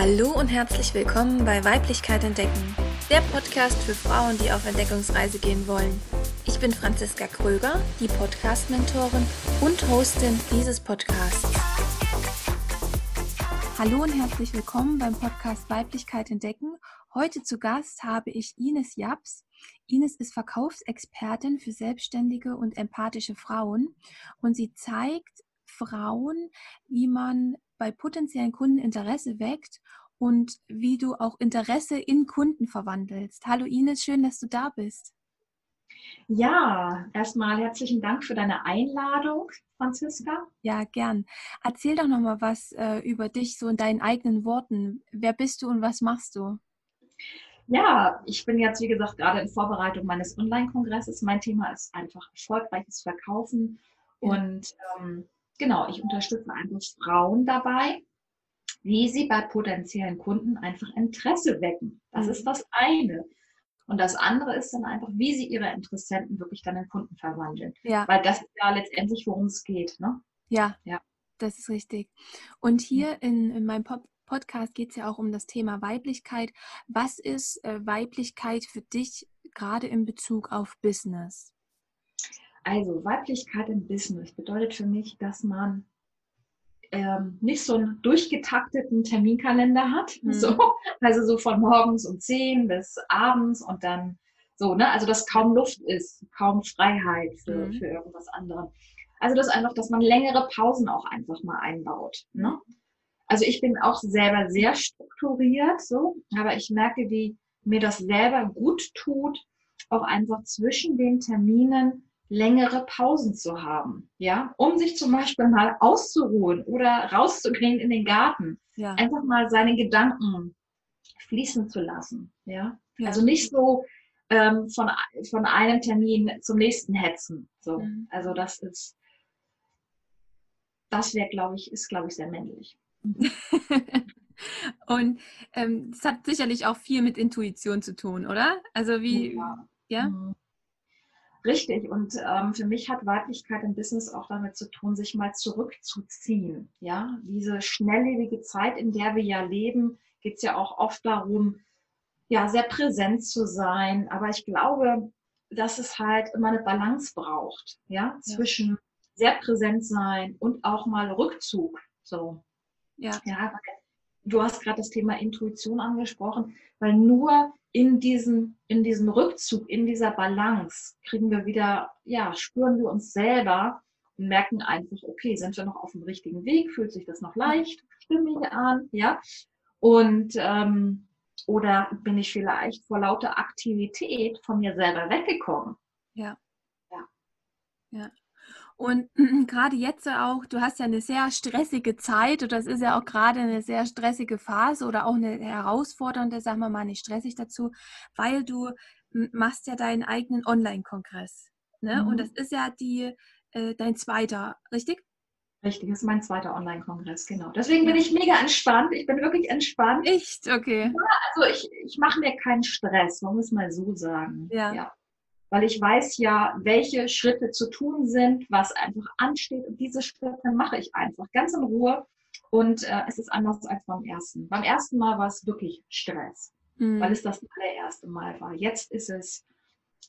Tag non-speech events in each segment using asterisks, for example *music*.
Hallo und herzlich willkommen bei Weiblichkeit entdecken, der Podcast für Frauen, die auf Entdeckungsreise gehen wollen. Ich bin Franziska Kröger, die Podcast-Mentorin und Hostin dieses Podcasts. Hallo und herzlich willkommen beim Podcast Weiblichkeit entdecken. Heute zu Gast habe ich Ines Japs. Ines ist Verkaufsexpertin für selbstständige und empathische Frauen und sie zeigt Frauen, wie man bei potenziellen Kunden Interesse weckt und wie du auch Interesse in Kunden verwandelst. Hallo Ines, schön, dass du da bist. Ja, erstmal herzlichen Dank für deine Einladung, Franziska. Ja, gern. Erzähl doch noch mal was äh, über dich so in deinen eigenen Worten. Wer bist du und was machst du? Ja, ich bin jetzt, wie gesagt, gerade in Vorbereitung meines Online-Kongresses. Mein Thema ist einfach erfolgreiches Verkaufen. Ja. Und ähm, genau, ich unterstütze einfach Frauen dabei, wie sie bei potenziellen Kunden einfach Interesse wecken. Das mhm. ist das eine. Und das andere ist dann einfach, wie sie ihre Interessenten wirklich dann in Kunden verwandeln. Ja. Weil das ist ja letztendlich, worum es geht. Ne? Ja, ja, das ist richtig. Und hier in, in meinem Pop Podcast geht es ja auch um das Thema Weiblichkeit. Was ist äh, Weiblichkeit für dich gerade in Bezug auf Business? Also Weiblichkeit im Business bedeutet für mich, dass man ähm, nicht so einen durchgetakteten Terminkalender hat. Mhm. So, also so von morgens um 10 bis abends und dann so, ne? Also dass kaum Luft ist, kaum Freiheit für, mhm. für irgendwas anderes. Also das einfach, dass man längere Pausen auch einfach mal einbaut. Ne? Also ich bin auch selber sehr strukturiert, so, aber ich merke, wie mir das selber gut tut, auch einfach zwischen den Terminen längere Pausen zu haben, ja, um sich zum Beispiel mal auszuruhen oder rauszugehen in den Garten, ja. einfach mal seine Gedanken fließen zu lassen, ja. ja. Also nicht so ähm, von, von einem Termin zum nächsten hetzen, so. Mhm. Also das ist, das wäre, glaube ich, ist, glaube ich, sehr männlich. *laughs* Und ähm, das hat sicherlich auch viel mit Intuition zu tun, oder? Also wie, ja? ja? Mhm. Richtig. Und ähm, für mich hat Weiblichkeit im Business auch damit zu tun, sich mal zurückzuziehen. Ja, diese schnelllebige Zeit, in der wir ja leben, geht es ja auch oft darum, ja, sehr präsent zu sein. Aber ich glaube, dass es halt immer eine Balance braucht, ja, zwischen ja. sehr präsent sein und auch mal Rückzug. So. Ja. Ja, du hast gerade das Thema Intuition angesprochen, weil nur in diesem, in diesem Rückzug, in dieser Balance kriegen wir wieder, ja, spüren wir uns selber und merken einfach, okay, sind wir noch auf dem richtigen Weg? Fühlt sich das noch leicht, stimmig an? Ja. Und, ähm, oder bin ich vielleicht vor lauter Aktivität von mir selber weggekommen? Ja. Ja. Ja. Und *clears throat* gerade jetzt auch, du hast ja eine sehr stressige Zeit oder es ist ja auch gerade eine sehr stressige Phase oder auch eine herausfordernde, sagen wir mal nicht stressig dazu, weil du machst ja deinen eigenen Online-Kongress. Ne? Mhm. Und das ist ja die, äh, dein zweiter, richtig? Richtig, das ist mein zweiter Online-Kongress, genau. Deswegen bin ich mega entspannt. Ich bin wirklich entspannt. Echt? Okay. Ja, also ich, ich mache mir keinen Stress, man muss mal so sagen. Ja. ja weil ich weiß ja, welche Schritte zu tun sind, was einfach ansteht und diese Schritte mache ich einfach ganz in Ruhe und äh, es ist anders als beim ersten. Beim ersten Mal war es wirklich Stress, mhm. weil es das allererste Mal war. Jetzt ist es,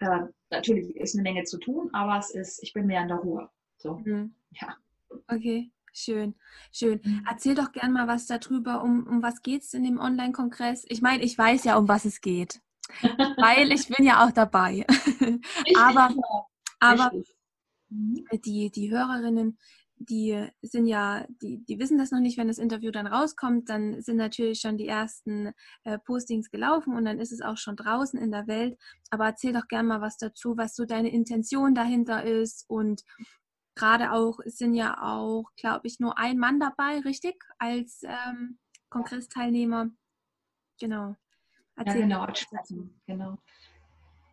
äh, natürlich ist eine Menge zu tun, aber es ist, ich bin mehr in der Ruhe. So, mhm. ja. Okay. Schön, schön. Mhm. Erzähl doch gern mal was darüber, um, um was geht es in dem Online-Kongress? Ich meine, ich weiß ja, um was es geht weil ich bin ja auch dabei. *laughs* aber aber mhm. die, die Hörerinnen, die sind ja, die, die wissen das noch nicht, wenn das Interview dann rauskommt, dann sind natürlich schon die ersten äh, Postings gelaufen und dann ist es auch schon draußen in der Welt. Aber erzähl doch gerne mal was dazu, was so deine Intention dahinter ist und gerade auch, sind ja auch, glaube ich, nur ein Mann dabei, richtig, als ähm, Kongressteilnehmer. Genau. Erzähl ja, genau. genau.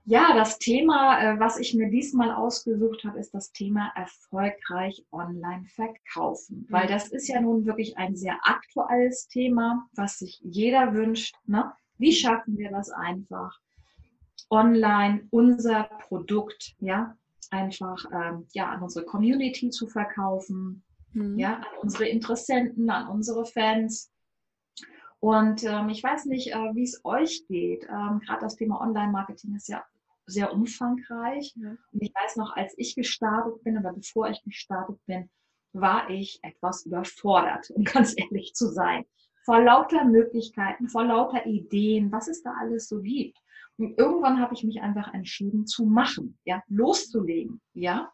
Ja, das Thema, äh, was ich mir diesmal ausgesucht habe, ist das Thema erfolgreich online verkaufen. Weil das ist ja nun wirklich ein sehr aktuelles Thema, was sich jeder wünscht. Ne? Wie mhm. schaffen wir das einfach, online unser Produkt, ja, einfach ähm, ja, an unsere Community zu verkaufen, mhm. ja, an unsere Interessenten, an unsere Fans Und ähm, ich weiß nicht, äh, wie es euch geht. Ähm, Gerade das Thema Online-Marketing ist ja sehr umfangreich. Ja. Und ich weiß noch, als ich gestartet bin oder bevor ich gestartet bin, war ich etwas überfordert, um *laughs* ganz ehrlich zu sein. Vor lauter Möglichkeiten, vor lauter Ideen, was es da alles so gibt. Und irgendwann habe ich mich einfach entschieden zu machen, ja, loszulegen, ja.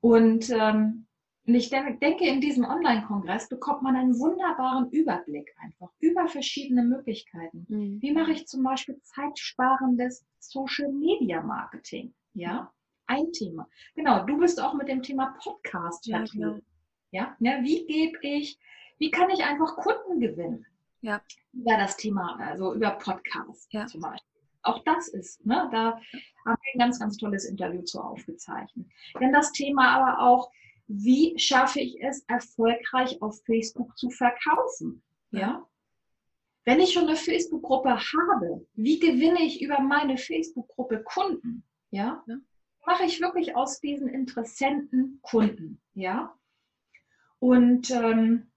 Und ähm, und ich denke, in diesem Online-Kongress bekommt man einen wunderbaren Überblick einfach über verschiedene Möglichkeiten. Mhm. Wie mache ich zum Beispiel zeitsparendes Social Media Marketing? Ja, ein Thema. Genau, du bist auch mit dem Thema Podcast ja, genau. ja? ja, wie gebe ich, wie kann ich einfach Kunden gewinnen? Ja. Über das Thema, also über Podcast ja. zum Beispiel. Auch das ist, ne, da haben wir ein ganz, ganz tolles Interview zu aufgezeichnet. Denn das Thema aber auch, wie schaffe ich es, erfolgreich auf Facebook zu verkaufen? Ja? Wenn ich schon eine Facebook-Gruppe habe, wie gewinne ich über meine Facebook-Gruppe Kunden? Ja? ja? Mache ich wirklich aus diesen Interessenten Kunden? Ja? Und ähm,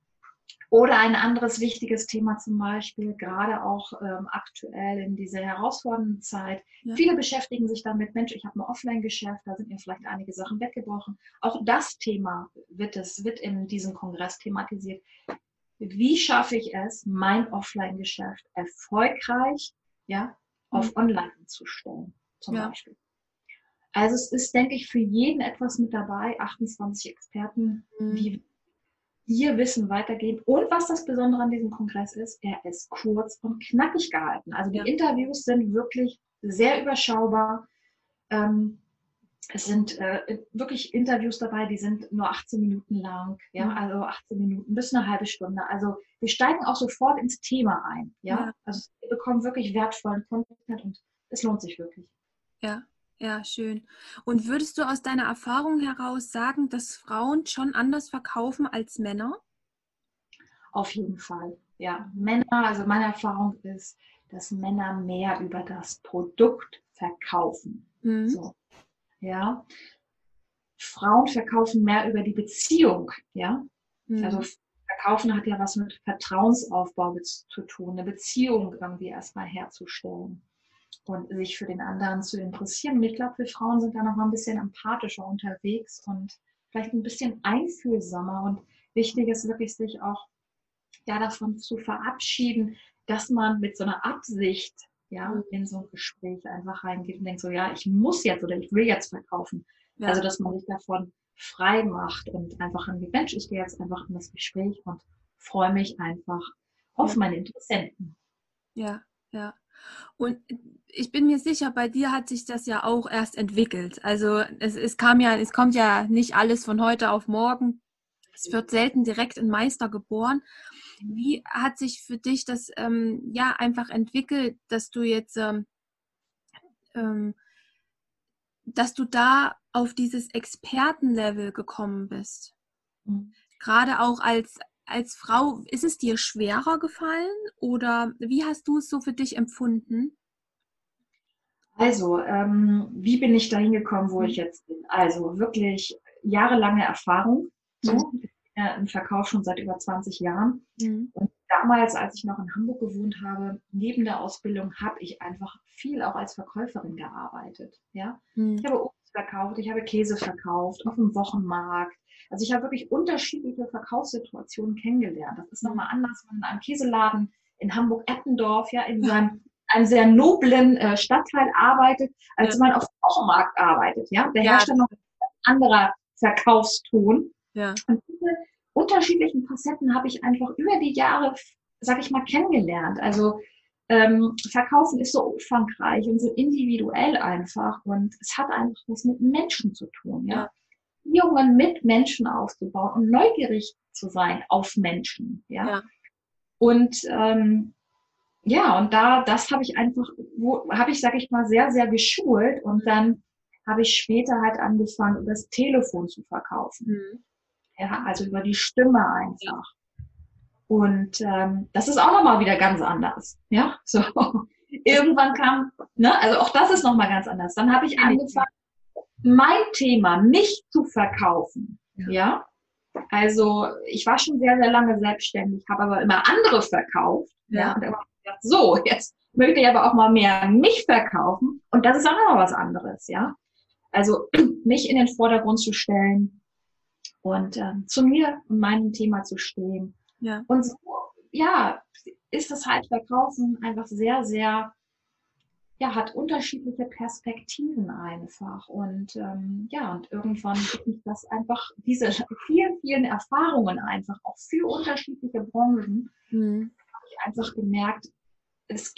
oder ein anderes wichtiges Thema zum Beispiel, gerade auch ähm, aktuell in dieser herausfordernden Zeit. Ja. Viele beschäftigen sich damit, Mensch, ich habe ein Offline-Geschäft, da sind mir vielleicht einige Sachen weggebrochen. Auch das Thema wird, es, wird in diesem Kongress thematisiert. Wie schaffe ich es, mein Offline-Geschäft erfolgreich ja, auf mhm. Online zu stellen, zum ja. Beispiel? Also es ist, denke ich, für jeden etwas mit dabei, 28 Experten, mhm. wie ihr Wissen weitergeben. Und was das Besondere an diesem Kongress ist, er ist kurz und knackig gehalten. Also die. Interviews sind wirklich sehr überschaubar. Ähm, es sind äh, wirklich Interviews dabei, die sind nur 18 Minuten lang, ja, mhm. also 18 Minuten bis eine halbe Stunde. Also wir steigen auch sofort ins Thema ein, ja. ja. Also wir bekommen wirklich wertvollen Content und es lohnt sich wirklich. Ja, ja, schön. Und würdest du aus deiner Erfahrung heraus sagen, dass Frauen schon anders verkaufen als Männer? Auf jeden Fall. Ja, Männer, also meine Erfahrung ist, dass Männer mehr über das Produkt verkaufen. Mhm. So. Ja. Frauen verkaufen mehr über die Beziehung, ja. Mhm. Also Verkaufen hat ja was mit Vertrauensaufbau zu tun, eine Beziehung irgendwie erstmal herzustellen und sich für den anderen zu interessieren. Und ich glaube, wir Frauen sind da noch mal ein bisschen empathischer unterwegs und vielleicht ein bisschen einfühlsamer. Und wichtig ist wirklich, sich auch ja, davon zu verabschieden, dass man mit so einer Absicht ja, mhm. in so ein Gespräch einfach reingeht und denkt so, ja, ich muss jetzt oder ich will jetzt verkaufen. Ja. Also, dass man sich davon frei macht und einfach an die Mensch, ich gehe jetzt einfach in das Gespräch und freue mich einfach auf ja. meine Interessenten. Ja, ja. Und ich bin mir sicher, bei dir hat sich das ja auch erst entwickelt. Also es, es kam ja, es kommt ja nicht alles von heute auf morgen. Es wird selten direkt ein Meister geboren. Wie hat sich für dich das ähm, ja einfach entwickelt, dass du jetzt, ähm, ähm, dass du da auf dieses Expertenlevel gekommen bist? Mhm. Gerade auch als als Frau, ist es dir schwerer gefallen oder wie hast du es so für dich empfunden? Also, ähm, wie bin ich dahin gekommen, wo ich mhm. jetzt bin? Also wirklich jahrelange Erfahrung. So. Mhm. Im Verkauf schon seit über 20 Jahren. Mhm. Und damals, als ich noch in Hamburg gewohnt habe, neben der Ausbildung, habe ich einfach viel auch als Verkäuferin gearbeitet. Ja? Mhm. Ich habe Obst verkauft, ich habe Käse verkauft auf dem Wochenmarkt. Also ich habe wirklich unterschiedliche Verkaufssituationen kennengelernt. Das ist nochmal anders, wenn man in einem Käseladen in Hamburg-Eppendorf, ja, in seinem *laughs* einem sehr noblen äh, Stadtteil arbeitet, als ja. man auf dem Wochenmarkt arbeitet. Ja, der ja. herrscht dann noch ein anderer Verkaufston. Ja. Und diese unterschiedlichen Facetten habe ich einfach über die Jahre, sag ich mal, kennengelernt. Also ähm, Verkaufen ist so umfangreich und so individuell einfach und es hat einfach was mit Menschen zu tun. Ja. Beziehungen mit Menschen aufzubauen und neugierig zu sein auf Menschen. Ja. ja. Und ähm, ja, und da, das habe ich einfach, wo habe ich, sag ich mal, sehr, sehr geschult und dann habe ich später halt angefangen, über das Telefon zu verkaufen. Mhm. Ja, also über die Stimme einfach. Und ähm, das ist auch nochmal wieder ganz anders. Ja, *laughs* so. Irgendwann kam, ne, also auch das ist nochmal ganz anders. Dann habe ich angefangen, mein Thema, mich zu verkaufen. Ja. ja. Also ich war schon sehr, sehr lange selbstständig, habe aber immer andere verkauft. Ja. ja. Und dann gedacht, so, jetzt möchte ich aber auch mal mehr mich verkaufen. Und das ist auch noch was anderes, ja. Also *clears throat* mich in den Vordergrund zu stellen und äh, zu mir und meinem Thema zu stehen. Ja. Und so, ja, ist das halt Verkaufen einfach sehr, sehr ja, hat unterschiedliche Perspektiven einfach. Und ähm, ja, und irgendwann gibt mich das einfach, diese vielen, vielen Erfahrungen einfach auch für unterschiedliche Branchen, mhm. habe ich einfach gemerkt, es,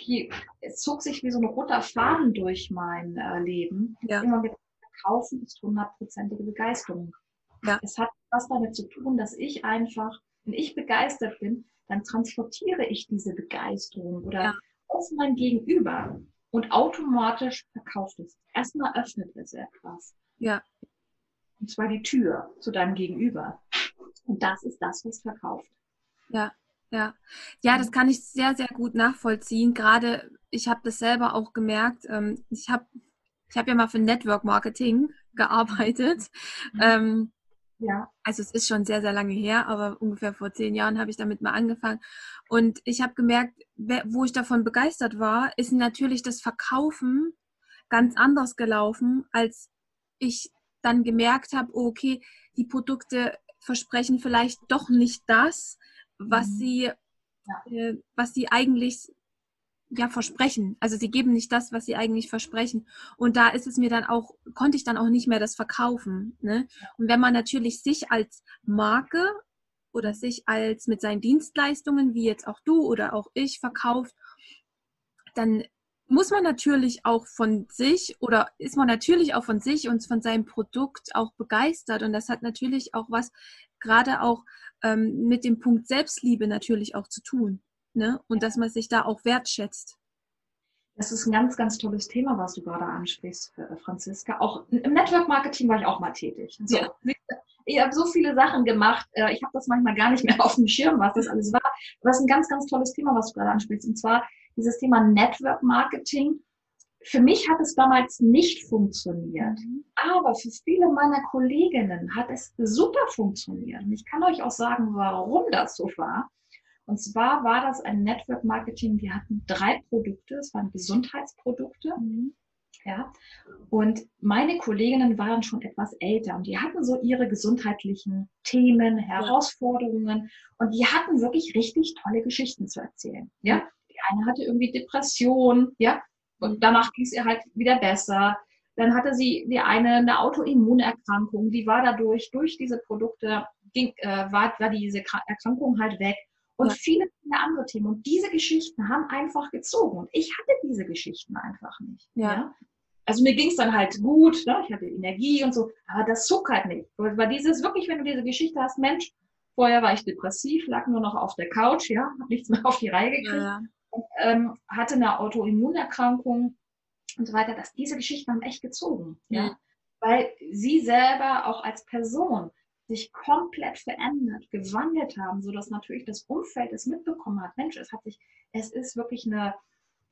es zog sich wie so ein roter Faden durch mein äh, Leben. Ja. Immer gedacht, Kaufen ist hundertprozentige Begeisterung. Ja. Es hat was damit zu tun, dass ich einfach, wenn ich begeistert bin, dann transportiere ich diese Begeisterung oder ja. auf mein Gegenüber und automatisch verkauft es. Erstmal öffnet es etwas. Ja. Und zwar die Tür zu deinem Gegenüber. Und das ist das, was verkauft. Ja, ja. Ja, das kann ich sehr, sehr gut nachvollziehen. Gerade, ich habe das selber auch gemerkt. Ähm, ich habe ich hab ja mal für Network Marketing *laughs* gearbeitet. Mhm. Ähm, ja. Also es ist schon sehr, sehr lange her, aber ungefähr vor zehn Jahren habe ich damit mal angefangen. Und ich habe gemerkt, wo ich davon begeistert war, ist natürlich das Verkaufen ganz anders gelaufen, als ich dann gemerkt habe, oh, okay, die Produkte versprechen vielleicht doch nicht das, was mhm. sie, ja. äh, was sie eigentlich ja, versprechen. Also sie geben nicht das, was sie eigentlich versprechen. Und da ist es mir dann auch, konnte ich dann auch nicht mehr das verkaufen. Ne? Und wenn man natürlich sich als Marke oder sich als mit seinen Dienstleistungen, wie jetzt auch du oder auch ich, verkauft, dann muss man natürlich auch von sich oder ist man natürlich auch von sich und von seinem Produkt auch begeistert. Und das hat natürlich auch was, gerade auch ähm, mit dem Punkt Selbstliebe natürlich auch zu tun. Ne? Und dass man sich da auch wertschätzt. Das ist ein ganz, ganz tolles Thema, was du gerade ansprichst, äh, Franziska. Auch im Network Marketing war ich auch mal tätig. So, ja. Ich habe so viele Sachen gemacht. Äh, ich habe das manchmal gar nicht mehr *laughs* auf dem Schirm, was das alles war. Aber das ist ein ganz, ganz tolles Thema, was du gerade ansprichst. Und zwar dieses Thema Network Marketing. Für mich hat es damals nicht funktioniert. Mhm. Aber für viele meiner Kolleginnen hat es super funktioniert. Und ich kann euch auch sagen, warum das so war. Und zwar war das ein Network Marketing. Wir hatten drei Produkte. Es waren Gesundheitsprodukte. Mhm. Ja. Und meine Kolleginnen waren schon etwas älter und die hatten so ihre gesundheitlichen Themen, Herausforderungen und die hatten wirklich richtig tolle Geschichten zu erzählen. Ja. Die eine hatte irgendwie Depression, ja, und danach ging es ihr halt wieder besser. Dann hatte sie die eine eine Autoimmunerkrankung, die war dadurch, durch diese Produkte, ging, äh, war, war diese Erkrankung halt weg und ja. viele, viele andere Themen. Und diese Geschichten haben einfach gezogen. Und ich hatte diese Geschichten einfach nicht. Ja. ja? Also mir ging es dann halt gut, ne? ich hatte Energie und so, aber das zog halt nicht. Weil dieses wirklich, wenn du diese Geschichte hast, Mensch, vorher war ich depressiv, lag nur noch auf der Couch, ja, habe nichts mehr auf die Reihe gekriegt, ja. Ähm, hatte eine Autoimmunerkrankung und so weiter, dass diese Geschichten haben echt gezogen, ja. ja. Weil sie selber auch als Person sich komplett verändert, gewandelt haben, sodass natürlich das Umfeld es mitbekommen hat. Mensch, es hat sich, es ist wirklich eine,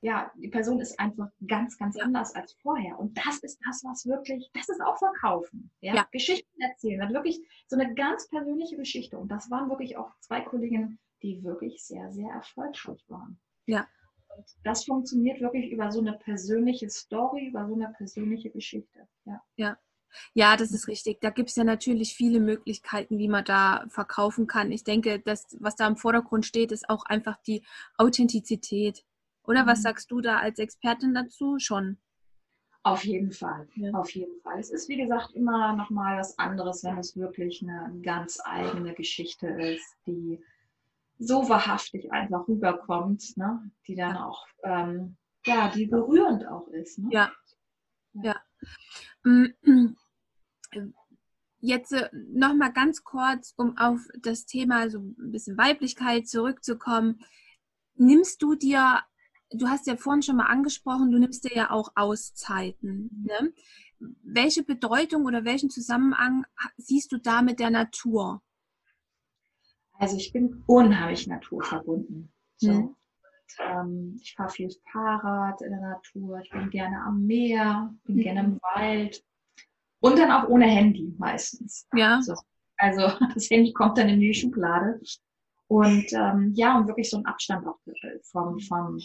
ja, die Person ist einfach ganz, ganz anders als vorher. Und das ist das, was wirklich, das ist auch Verkaufen. Ja? ja. Geschichten erzählen, hat wirklich so eine ganz persönliche Geschichte. Und das waren wirklich auch zwei Kolleginnen, die wirklich sehr, sehr erfolgreich waren. Ja. Und das funktioniert wirklich über so eine persönliche Story, über so eine persönliche Geschichte. Ja. Ja. Ja, das ist richtig. Da gibt es ja natürlich viele Möglichkeiten, wie man da verkaufen kann. Ich denke, das, was da im Vordergrund steht, ist auch einfach die Authentizität. Oder was mhm. sagst du da als Expertin dazu? Schon. Auf jeden Fall, ja. auf jeden Fall. Es ist wie gesagt immer noch mal was anderes, wenn es wirklich eine ganz eigene Geschichte ist, die so wahrhaftig einfach rüberkommt, ne? die dann auch, ähm, ja, die berührend auch ist. Ne? Ja, ja. Mm, jetzt äh, noch mal ganz kurz, um auf das Thema so ein bisschen Weiblichkeit zurückzukommen. Nimmst du dir, du hast ja vorhin schon mal angesprochen, du nimmst dir ja auch Auszeiten. Ne? Welche Bedeutung oder welchen Zusammenhang siehst du da mit der Natur? Also ich bin unheimlich naturverbunden. So. Mhm. Ähm, ich fahre viel Fahrrad in der Natur, ich bin gerne am Meer, bin mhm. gerne im Wald und dann auch ohne Handy meistens. Ja. Also, also *laughs* das Handy kommt dann in die Schublade. Und ähm, ja, um wirklich so einen Abstand auch vom, vom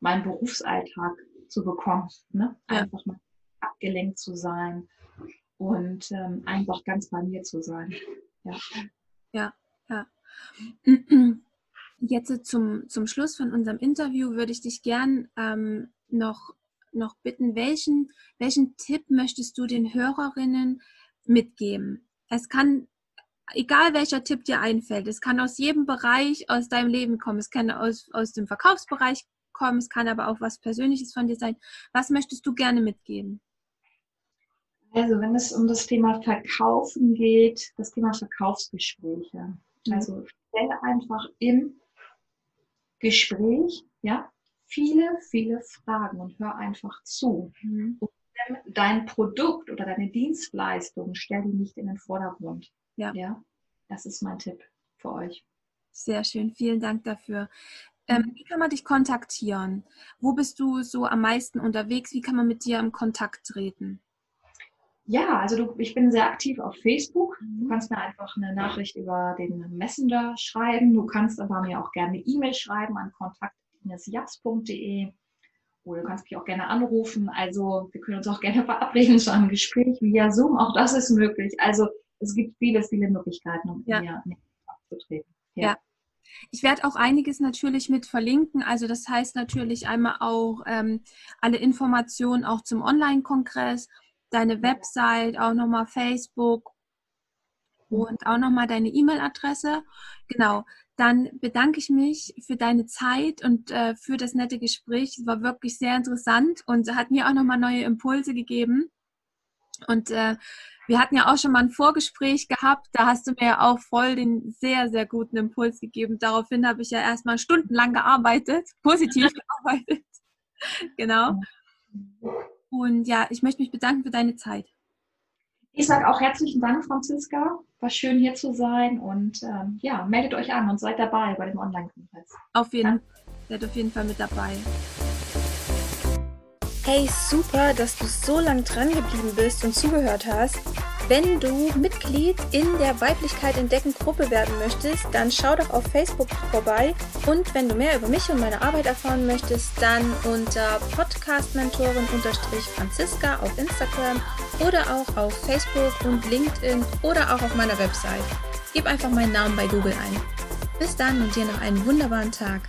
meinem Berufsalltag zu bekommen. Ne? Ja. Einfach mal abgelenkt zu sein und ähm, einfach ganz bei mir zu sein. Ja, ja. ja. *clears throat* Jetzt zum, zum Schluss von unserem Interview würde ich dich gern ähm, noch, noch bitten, welchen, welchen Tipp möchtest du den Hörerinnen mitgeben? Es kann, egal welcher Tipp dir einfällt, es kann aus jedem Bereich aus deinem Leben kommen. Es kann aus, aus dem Verkaufsbereich kommen, es kann aber auch was Persönliches von dir sein. Was möchtest du gerne mitgeben? Also wenn es um das Thema Verkaufen geht, das Thema Verkaufsgespräche. Mhm. Also stelle einfach im Gespräch, ja, viele, viele Fragen und hör einfach zu. Mhm. Und dein Produkt oder deine Dienstleistung stell die nicht in den Vordergrund. Ja. ja. Das ist mein Tipp für euch. Sehr schön, vielen Dank dafür. Ähm, mhm. wie kann man dich kontaktieren? Wo bist du so am meisten unterwegs? Wie kann man mit dir in Kontakt treten? Ja, also du, ich bin sehr aktiv auf Facebook. Du mhm. kannst mir einfach eine Nachricht über den Messenger schreiben. Du kannst aber mir auch gerne eine E-Mail schreiben an kontakt.japs.de oder du kannst mich auch gerne anrufen. Also wir können uns auch gerne *laughs* verabreden zu einem Gespräch via Zoom. Auch das ist möglich. Also es gibt viele, viele Möglichkeiten, um ja. mir in Kontakt zu treten. Ja. ja. Ich werde auch einiges natürlich mit verlinken. Also das heißt natürlich einmal auch ähm, alle Informationen auch zum Online-Kongress deine Website, auch nochmal Facebook und auch nochmal deine E-Mail-Adresse. Genau. Dann bedanke ich mich für deine Zeit und äh, für das nette Gespräch. Es war wirklich sehr interessant und hat mir auch nochmal neue Impulse gegeben. Und äh, wir hatten ja auch schon mal ein Vorgespräch gehabt. Da hast du mir ja auch voll den sehr, sehr guten Impuls gegeben. Daraufhin habe ich ja erstmal stundenlang gearbeitet, positiv *laughs* gearbeitet. genau. Und ja, ich möchte mich bedanken für deine Zeit. Ich sage auch herzlichen Dank, Franziska. War schön hier zu sein und ähm, ja, meldet euch an und seid dabei bei dem Online-Kongress. Auf jeden Fall. Seid auf jeden Fall mit dabei. Hey, super, dass du so lange dran geblieben bist und zugehört hast. Wenn du Mitglied in der Weiblichkeit entdecken Gruppe werden möchtest, dann schau doch auf Facebook vorbei. Und wenn du mehr über mich und meine Arbeit erfahren möchtest, dann unter Podcastmentorin-Franziska auf Instagram oder auch auf Facebook und LinkedIn oder auch auf meiner Website. Gib einfach meinen Namen bei Google ein. Bis dann und dir noch einen wunderbaren Tag.